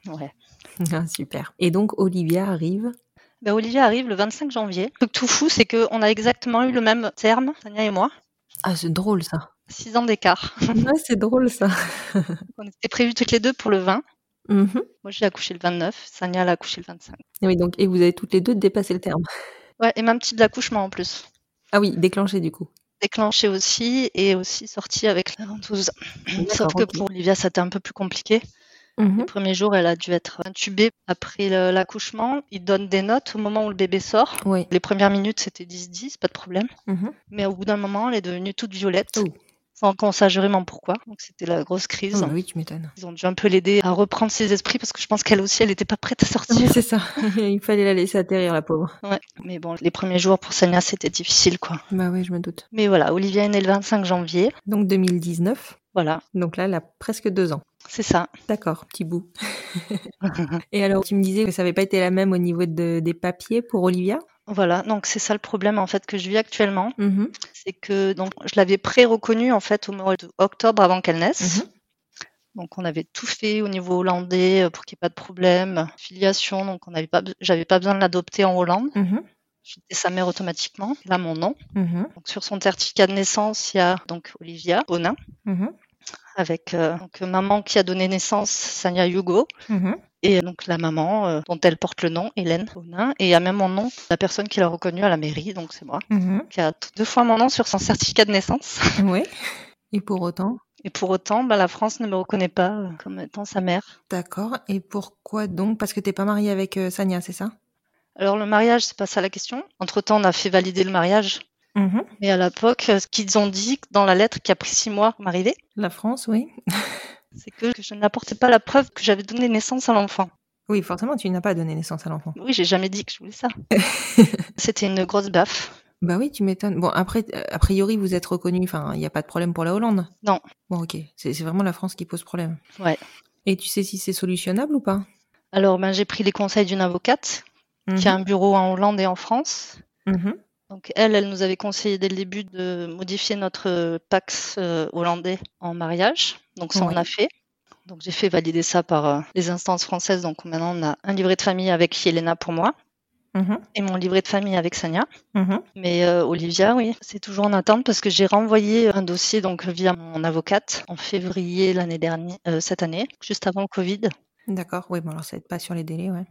Ouais. Ah, super. Et donc, Olivia arrive? Ben, Olivier arrive le 25 janvier. Le truc tout fou, c'est qu'on a exactement eu le même terme, Tania et moi. Ah, c'est drôle ça. Six ans d'écart. Ouais, c'est drôle ça. On était prévus toutes les deux pour le 20. Mhm. Moi, j'ai accouché le 29. Sania, elle a accouché le 25. Et Oui, donc, et vous avez toutes les deux dépassé le terme. Ouais, et même type d'accouchement en plus. Ah oui, déclenché du coup. Déclenché aussi et aussi sorti avec la ventouse. Sauf que pour Olivia, c'était un peu plus compliqué. Mhm. Les premiers jours, elle a dû être intubée après le- l'accouchement. Ils donnent des notes au moment où le bébé sort. Oui. Les premières minutes, c'était 10-10, pas de problème. Mhm. Mais au bout d'un moment, elle est devenue toute violette, Oh. Sans qu'on sache vraiment pourquoi. Donc c'était la grosse crise. Oh, bah oui, tu m'étonnes. Ils ont dû un peu l'aider à reprendre ses esprits parce que je pense qu'elle aussi, elle n'était pas prête à sortir. Oui, c'est ça. Il fallait la laisser atterrir, la pauvre. Ouais. Mais bon, les premiers jours pour Sania, c'était difficile, quoi. Bah oui, je me doute. Mais voilà, Olivia est née le 25 janvier. Donc 2019. Voilà, Donc là, elle a presque deux ans. c'est ça. D'accord, petit bout. Et alors, tu me disais que ça n'avait pas été la même au niveau de, des papiers pour Olivia? Voilà, donc c'est ça le problème en fait que je vis actuellement, Mhm. c'est que donc je l'avais pré-reconnue en fait au mois d'octobre avant qu'elle naisse. Mhm. Donc on avait tout fait au niveau hollandais euh, pour qu'il n'y ait pas de problème. Filiation, donc on n'avait pas, j'avais pas besoin de l'adopter en Hollande. Mhm. J'étais sa mère automatiquement. Là mon nom. Mhm. Donc sur son certificat de naissance, il y a donc Olivia Bonin. Avec euh, donc maman qui a donné naissance Sania Hugo Mhm. et donc la maman euh, dont elle porte le nom Hélène Bonin et il y a même mon nom la personne qui l'a reconnue à la mairie donc c'est moi Mhm. qui a deux fois mon nom sur son certificat de naissance. Ouais. Et pour autant, Et pour autant, bah, la France ne me reconnaît pas euh, comme étant sa mère. d'accord. Et pourquoi donc? Parce que t'es pas mariée avec euh, Sania, c'est ça? Alors le mariage, c'est pas ça la question. Entre-temps, on a fait valider le mariage. Mhm. Mais à l'époque, euh, ce qu'ils ont dit dans la lettre qui a pris six mois pour m'arriver, La France, oui. c'est que je n'apportais pas la preuve que j'avais donné naissance à l'enfant. Oui, forcément, tu n'as pas donné naissance à l'enfant. Oui, j'ai jamais dit que je voulais ça. C'était une grosse baffe. Bah oui, tu m'étonnes. Bon, après, a priori, vous êtes reconnu. Enfin, il n'y a pas de problème pour la Hollande. Non. Bon, ok. C'est vraiment la France qui pose problème. Ouais. Et tu sais si c'est solutionnable ou pas? Alors, ben, j'ai pris les conseils d'une avocate qui a un bureau en Hollande et en France. Mhm. Donc elle, elle nous avait conseillé dès le début de modifier notre euh, Pax euh, hollandais en mariage. Donc ça, on a fait. Donc j'ai fait valider ça par euh, les instances françaises. Donc maintenant, on a un livret de famille avec Yelena pour moi Mhm. et mon livret de famille avec Sania. Mhm. Mais euh, Olivia, oui, c'est toujours en attente parce que j'ai renvoyé un dossier donc via mon avocate en février l'année dernière, euh, cette année, juste avant le Covid. D'accord. Oui, bon, alors ça aide pas sur les délais, ouais.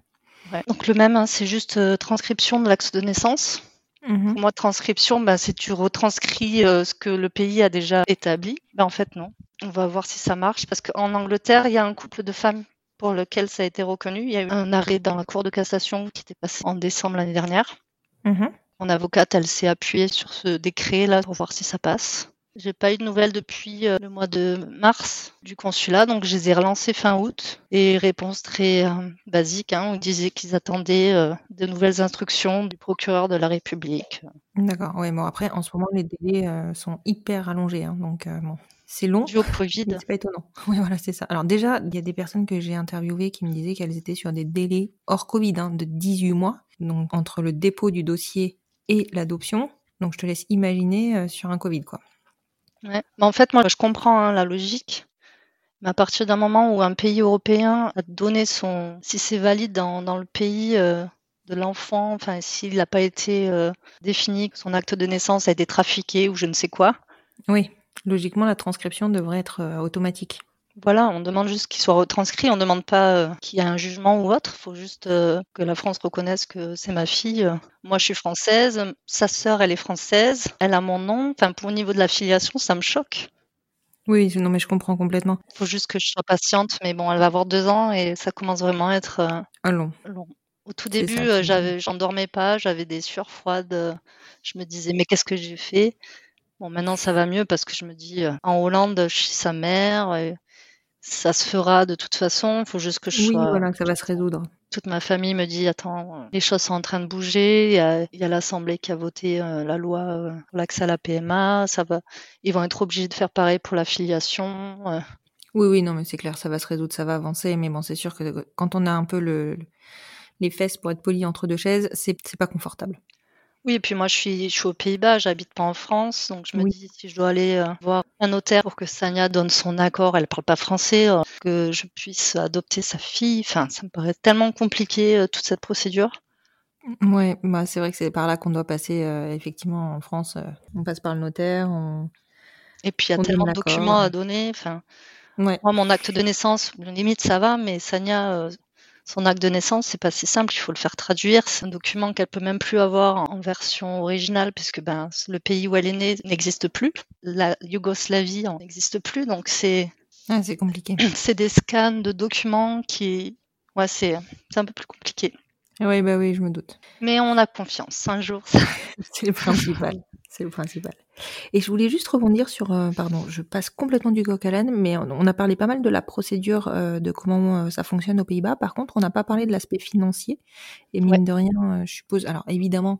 Ouais. Donc le même, hein, c'est juste euh, transcription de l'acte de naissance. Mhm. Pour moi, transcription, bah, c'est tu retranscris euh, ce que le pays a déjà établi. Ben, en fait, non. On va voir si ça marche. Parce qu'en Angleterre, il y a un couple de femmes pour lequel ça a été reconnu. Il y a eu un arrêt dans la Cour de cassation qui était passé en décembre l'année dernière. Mhm. Mon avocate, elle s'est appuyée sur ce décret-là pour voir si ça passe. J'ai pas eu de nouvelles depuis euh, le mois de mars du consulat, donc je les ai relancés fin août. Et réponse très euh, basique, hein, on disait qu'ils attendaient euh, de nouvelles instructions du procureur de la République. D'accord. Ouais, bon, après, en ce moment, les délais euh, sont hyper allongés. hein, donc, bon, c'est long. Dû au Covid. C'est pas étonnant. Oui, voilà, c'est ça. Alors déjà, il y a des personnes que j'ai interviewées qui me disaient qu'elles étaient sur des délais hors Covid hein, de 18 mois, donc entre le dépôt du dossier et l'adoption. Donc je te laisse imaginer euh, sur un Covid, quoi. En fait, moi, je comprends hein, la logique. Mais à partir d'un moment où un pays européen a donné son, si c'est valide dans, dans le pays euh, de l'enfant, enfin, s'il n'a pas été euh, défini, que son acte de naissance a été trafiqué ou je ne sais quoi, Oui, logiquement, la transcription devrait être euh, automatique. Voilà, on demande juste qu'il soit retranscrit. On ne demande pas euh, qu'il y ait un jugement ou autre. Il faut juste euh, que la France reconnaisse que c'est ma fille. Moi, je suis française. Sa sœur, elle est française. Elle a mon nom. Enfin, pour au niveau de la filiation, ça me choque. Oui, non, mais je comprends complètement. Il faut juste que je sois patiente, mais bon, elle va avoir deux ans et ça commence vraiment à être euh, long. long. Au tout début, euh, j'avais, j'en dormais pas, j'avais des sueurs froides. Je me disais, mais qu'est-ce que j'ai fait? Bon, maintenant ça va mieux parce que je me dis, euh, en Hollande, je suis sa mère, et ça se fera de toute façon. Il faut juste que je Oui, sois. voilà, que ça va se résoudre. Toute ma famille me dit, attends, les choses sont en train de bouger. Il y a, l'Assemblée qui a voté euh, la loi euh, l'accès à la PMA. Ça va, ils vont être obligés de faire pareil pour la filiation. euh. Oui, oui, non, mais c'est clair, ça va se résoudre, ça va avancer. Mais bon, c'est sûr que quand on a un peu le, le- les fesses pour être poli entre deux chaises, c'est pas confortable. Oui, et puis moi je suis, je suis aux Pays-Bas, j'habite pas en France, donc je me Oui. dis si je dois aller euh, voir un notaire pour que Sania donne son accord, elle parle pas français, euh, que je puisse adopter sa fille, enfin ça me paraît tellement compliqué euh, toute cette procédure. Ouais, bah c'est vrai que c'est par là qu'on doit passer effectivement en France. on passe par le notaire. On... Et puis il y a On tellement de documents à donner, enfin Ouais. moi mon acte de naissance, limite ça va, mais Sania, euh, son acte de naissance c'est pas si simple, il faut le faire traduire, c'est un document qu'elle peut même plus avoir en version originale puisque ben le pays où elle est née n'existe plus, la Yougoslavie n'existe plus, donc c'est Ah, c'est compliqué. c'est des scans de documents qui. Ouais, c'est c'est un peu plus compliqué. oui, bah oui, je me doute. Mais on a confiance. Un jour, ça- C'est le principal. C'est le principal. Et je voulais juste rebondir sur, euh, pardon, je passe complètement du coq à l'âne, mais on, on a parlé pas mal de la procédure euh, de comment euh, ça fonctionne aux Pays-Bas. Par contre, on n'a pas parlé de l'aspect financier. Et mine Ouais. de rien, euh, je suppose, alors évidemment,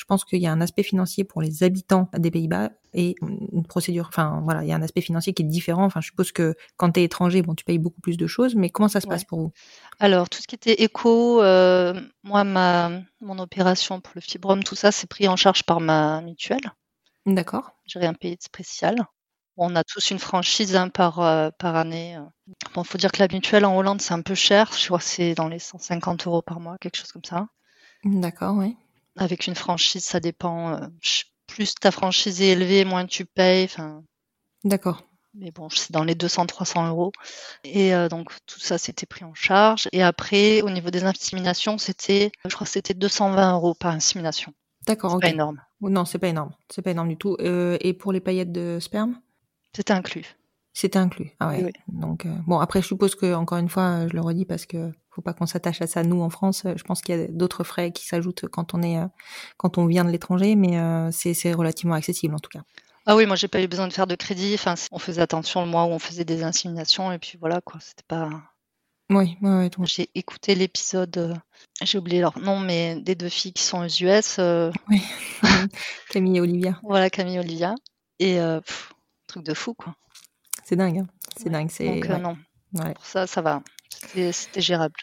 je pense qu'il y a un aspect financier pour les habitants des Pays-Bas et une procédure, enfin voilà, il y a un aspect financier qui est différent. Enfin, je suppose que quand tu es étranger, bon, tu payes beaucoup plus de choses, mais comment ça se Ouais. passe pour vous? Alors, tout ce qui était écho, euh, moi, ma, mon opération pour le fibrome, tout ça, c'est pris en charge par ma mutuelle. D'accord. J'ai rien payé de spécial. On a tous une franchise hein, par, euh, par année. Bon, faut dire que la mutuelle en Hollande, c'est un peu cher. Je crois que c'est dans les 150 euros par mois, quelque chose comme ça. D'accord, oui. Avec une franchise, ça dépend. euh, plus ta franchise est élevée, moins tu payes. Enfin, D'accord. mais bon, c'est dans les 200-300 euros. Et euh, donc, tout ça, c'était pris en charge. Et après, au niveau des inséminations, c'était, je crois que c'était 220 euros par insémination. D'accord, C'est pas énorme. Non, c'est pas énorme. C'est pas énorme du tout. Euh, et pour les paillettes de sperme? C'était inclus. C'était inclus. Ah ouais. Oui, Donc euh, bon après je suppose que encore une fois je le redis parce que faut pas qu'on s'attache à ça nous en France. Je pense qu'il y a d'autres frais qui s'ajoutent quand on est euh, quand on vient de l'étranger, mais euh, c'est relativement accessible en tout cas. Ah oui, moi, j'ai pas eu besoin de faire de crédit. Enfin, on faisait attention le mois où on faisait des inséminations. Et puis voilà, quoi. C'était pas. Oui, oui, oui. tout- J'ai écouté l'épisode, j'ai oublié leur nom, mais des deux filles qui sont aux US. oui. Camille et Olivia, voilà, Camille et Olivia. Et pff, truc de fou, quoi. C'est dingue. Hein c'est Ouais. dingue. C'est Donc, euh, ouais. non, Ouais. pour ça, ça va. C'était gérable.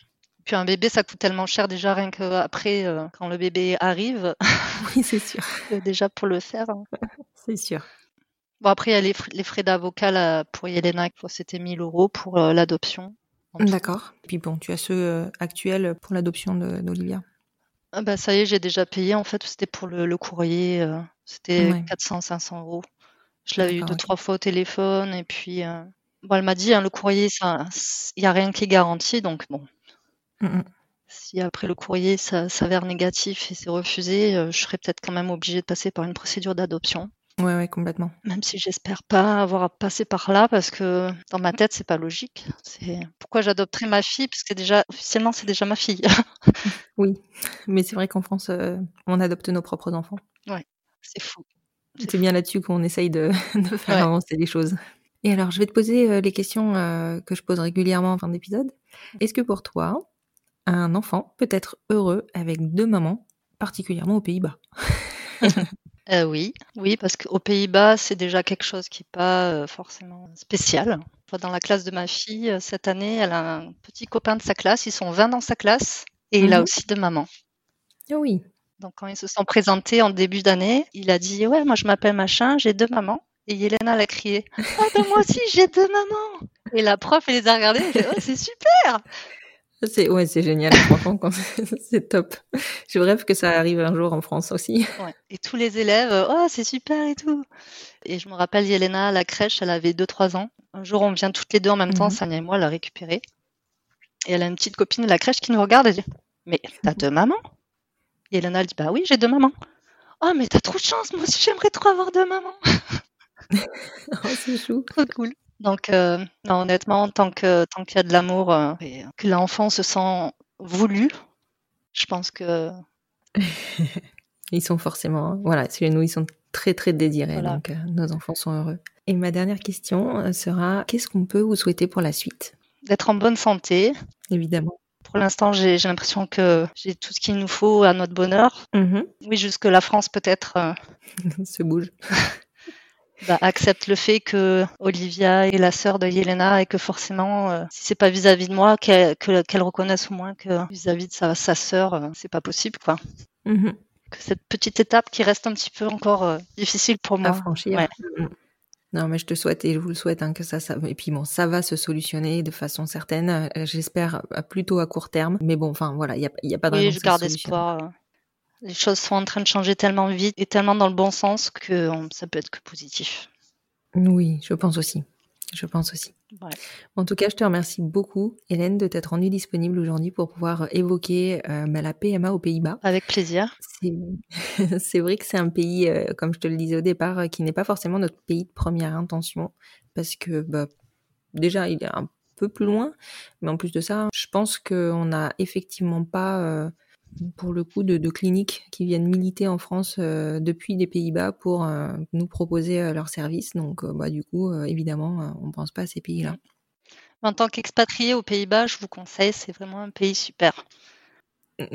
Puis un bébé, ça coûte tellement cher déjà, rien qu'après, euh, quand le bébé arrive, oui c'est sûr, euh, déjà pour le faire. hein. c'est sûr. Bon, après, il y a les, fr- les frais d'avocat pour Yelena, c'était 1000 euros pour euh, l'adoption. D'accord. Puis bon tu as ceux euh, actuels pour l'adoption d'Olivia. Ah bah, ça y est, j'ai déjà payé. En fait, c'était pour le, le courrier. euh, c'était Ouais. 400-500 euros. Je l'avais eu deux, trois fois au téléphone. Et puis, euh, bon, elle m'a dit, hein, le courrier, il n'y a rien qui est garanti. Donc, bon, Mm, mm. si après le courrier ça s'avère négatif et c'est refusé, euh, je serais peut-être quand même obligée de passer par une procédure d'adoption. Ouais ouais complètement. Même si j'espère pas avoir à passer par là, parce que dans ma tête, c'est pas logique. C'est pourquoi j'adopterais ma fille, parce que déjà, officiellement, c'est déjà ma fille. Oui, mais c'est vrai qu'en France euh, on adopte nos propres enfants. c'est fou. C'est bien là-dessus qu'on essaye de, de faire Ouais. avancer les choses. Et alors, je vais te poser euh, les questions euh, que je pose régulièrement en fin d'épisode. Est-ce que pour toi, un enfant peut être heureux avec deux mamans, particulièrement aux Pays-Bas? Euh, oui, oui, parce qu'aux Pays-Bas, c'est déjà quelque chose qui n'est pas euh, forcément spécial. Dans la classe de ma fille, cette année, elle a un petit copain de sa classe. Ils sont 20 dans sa classe et il a Mhm. aussi deux mamans. Ah oui. Donc, quand ils se sont présentés en début d'année, il a dit Ouais, moi je m'appelle machin, j'ai deux mamans. Et Yelena, elle a crié Ah, ben moi aussi, j'ai deux mamans. Et la prof, elle les a regardées, elle fait Oh, c'est super C'est ouais, c'est génial. Franchement, quand- c'est top. Je rêve que ça arrive un jour en France aussi. Ouais. Et tous les élèves, oh, c'est super et tout. Et je me rappelle, Yelena, à la crèche, elle avait 2-3 ans. Un jour, on vient toutes les deux en même temps, Mhm. Sania et moi, la récupérer. Et elle a une petite copine de la crèche qui nous regarde et dit Mais t'as deux mamans Et Yelena, elle dit Bah oui, j'ai deux mamans. Oh, mais t'as trop de chance, moi aussi, j'aimerais trop avoir deux mamans. Oh, c'est chou. Trop cool. Donc, euh, non, honnêtement, tant que tant qu'il y a de l'amour euh, et que l'enfant se sent voulu, je pense que Ils sont forcément, hein, voilà, chez nous, ils sont très très désirés. Voilà. Donc, euh, nos enfants sont heureux. Et ma dernière question sera qu'est-ce qu'on peut vous souhaiter pour la suite? D'être en bonne santé. Évidemment. Pour l'instant, j'ai l'impression que j'ai tout ce qu'il nous faut à notre bonheur. Mhm. Oui, jusque la France peut-être euh, Se bouge. bah, accepte le fait que Olivia est la sœur de Yelena et que forcément, euh, si c'est pas vis-à-vis de moi, qu'elle que- qu'elle reconnaisse au moins que vis-à-vis de sa, sa sœur, euh, c'est pas possible, quoi. Mhm. Que cette petite étape qui reste un petit peu encore euh, difficile pour à moi. franchir. Ouais. Mm. Non, mais je te souhaite et je vous le souhaite hein, que ça, ça. Et puis bon, ça va se solutionner de façon certaine. euh, J'espère euh, plutôt à court terme. Mais bon, enfin voilà, il y a, y a pas de Oui, je garde espoir. euh. Les choses sont en train de changer tellement vite et tellement dans le bon sens que ça peut être que positif. Oui, je pense aussi. Je pense aussi. Ouais. En tout cas, je te remercie beaucoup, Hélène, de t'être rendue disponible aujourd'hui pour pouvoir évoquer euh, bah, la PMA aux Pays-Bas. Avec plaisir. C'est vrai que c'est un pays, euh, comme je te le disais au départ, euh, qui n'est pas forcément notre pays de première intention, parce que bah, déjà, il est un peu plus loin, mais en plus de ça, je pense qu'on n'a effectivement pas, euh, pour le coup, de, de cliniques qui viennent militer en France euh, depuis les Pays-Bas pour euh, nous proposer euh, leurs services. Donc, bah, du coup, évidemment, on pense pas à ces pays-là. En tant qu'expatrié aux Pays-Bas, je vous conseille, c'est vraiment un pays super.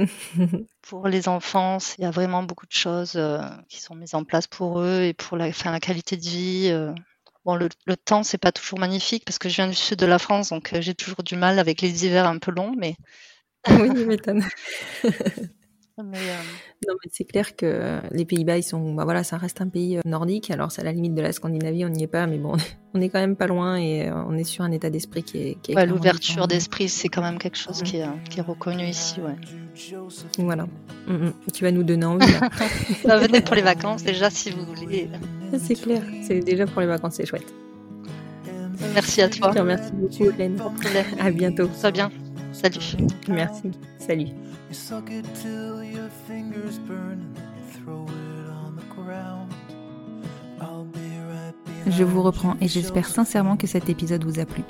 Pour les enfants, il y a vraiment beaucoup de choses qui sont mises en place pour eux et pour la, enfin, la qualité de vie. Bon, le, le temps, c'est pas toujours magnifique parce que je viens du sud de la France, donc j'ai toujours du mal avec les hivers un peu longs, mais oui, tu m'étonnes. Mais, euh, Non, mais c'est clair que les Pays-Bas, ils sont, bah voilà, ça reste un pays euh, nordique. Alors, c'est à la limite de la Scandinavie, on n'y est pas, mais bon, on est quand même pas loin et euh, on est sur un état d'esprit qui est. qui est ouais, clairement l'ouverture d'esprit, c'est quand même quelque chose qui est, qui est reconnu ici. Ouais. Voilà. Mm, mm. Tu vas nous donner envie. là. Bah, venez pour les vacances déjà si vous voulez. c'est clair. C'est déjà pour les vacances, c'est chouette. Merci à toi. Remercie beaucoup, Hélène. À bientôt. Sois bien. Salut. Merci. Salut. You suck it till your fingers burn and then you throw it on the ground. I'll be right behind Je vous reprends et j'espère sincèrement que cet épisode vous a plu.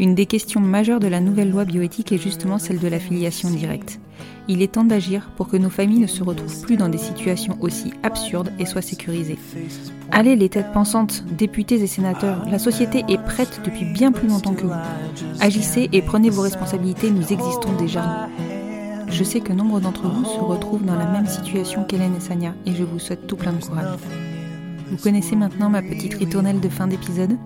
Une des questions majeures de la nouvelle loi bioéthique est justement celle de la filiation directe. Il est temps d'agir pour que nos familles ne se retrouvent plus dans des situations aussi absurdes et soient sécurisées. Allez les têtes pensantes, députés et sénateurs, la société est prête depuis bien plus longtemps que vous. Agissez et prenez vos responsabilités, nous existons déjà. Je sais que nombre d'entre vous se retrouvent dans la même situation qu'Hélène et Sania et je vous souhaite tout plein de courage. Vous connaissez maintenant ma petite ritournelle de fin d'épisode?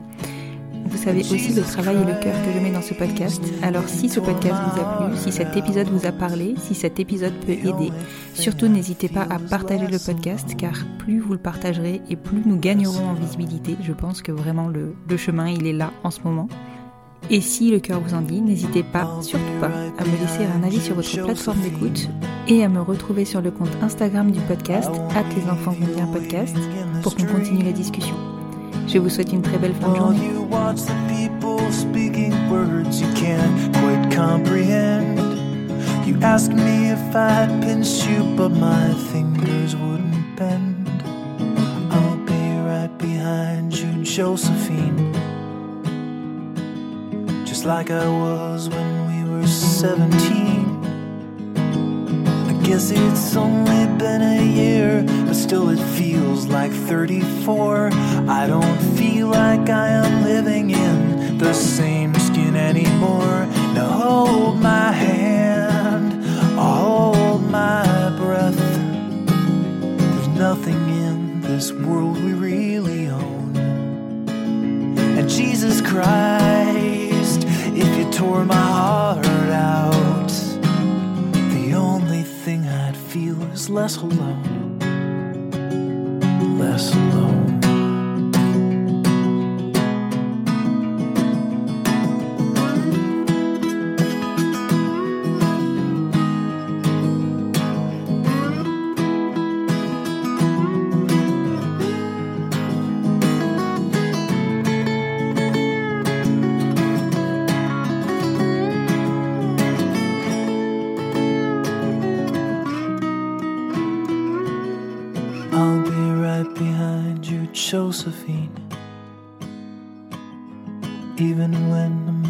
Savez aussi le travail et le cœur que je mets dans ce podcast. Alors si ce podcast vous a plu, si cet épisode vous a parlé, si cet épisode peut aider, surtout n'hésitez pas à partager le podcast car plus vous le partagerez et plus nous gagnerons en visibilité. Je pense que vraiment le, le chemin il est là en ce moment. Et si le cœur vous en dit, n'hésitez pas, surtout pas, à me laisser un avis sur votre plateforme d'écoute et à me retrouver sur le compte Instagram du podcast, at les enfants vont podcast, pour qu'on continue la discussion. Je vous souhaite une très belle fin de journée. you watch the people speaking words you can't quite comprehend. You ask me if I'd pinch you, but my fingers wouldn't bend. I'll be right behind you, Josephine. Just like I was when we were 17. Guess it's only been a year, but still it feels like 34. I don't feel like I am living in the same skin anymore. Now hold my hand, hold my breath. There's nothing in this world we really own. And Jesus Christ, if you tore my heart is less alone. Less alone.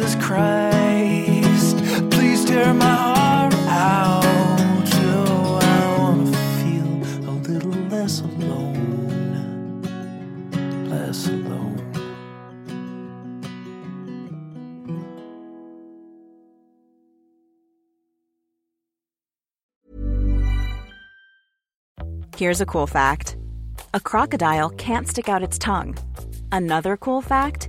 Jesus Christ, please tear my heart out. Oh, I wanna feel a little less alone, less alone. Here's a cool fact a crocodile can't stick out its tongue. Another cool fact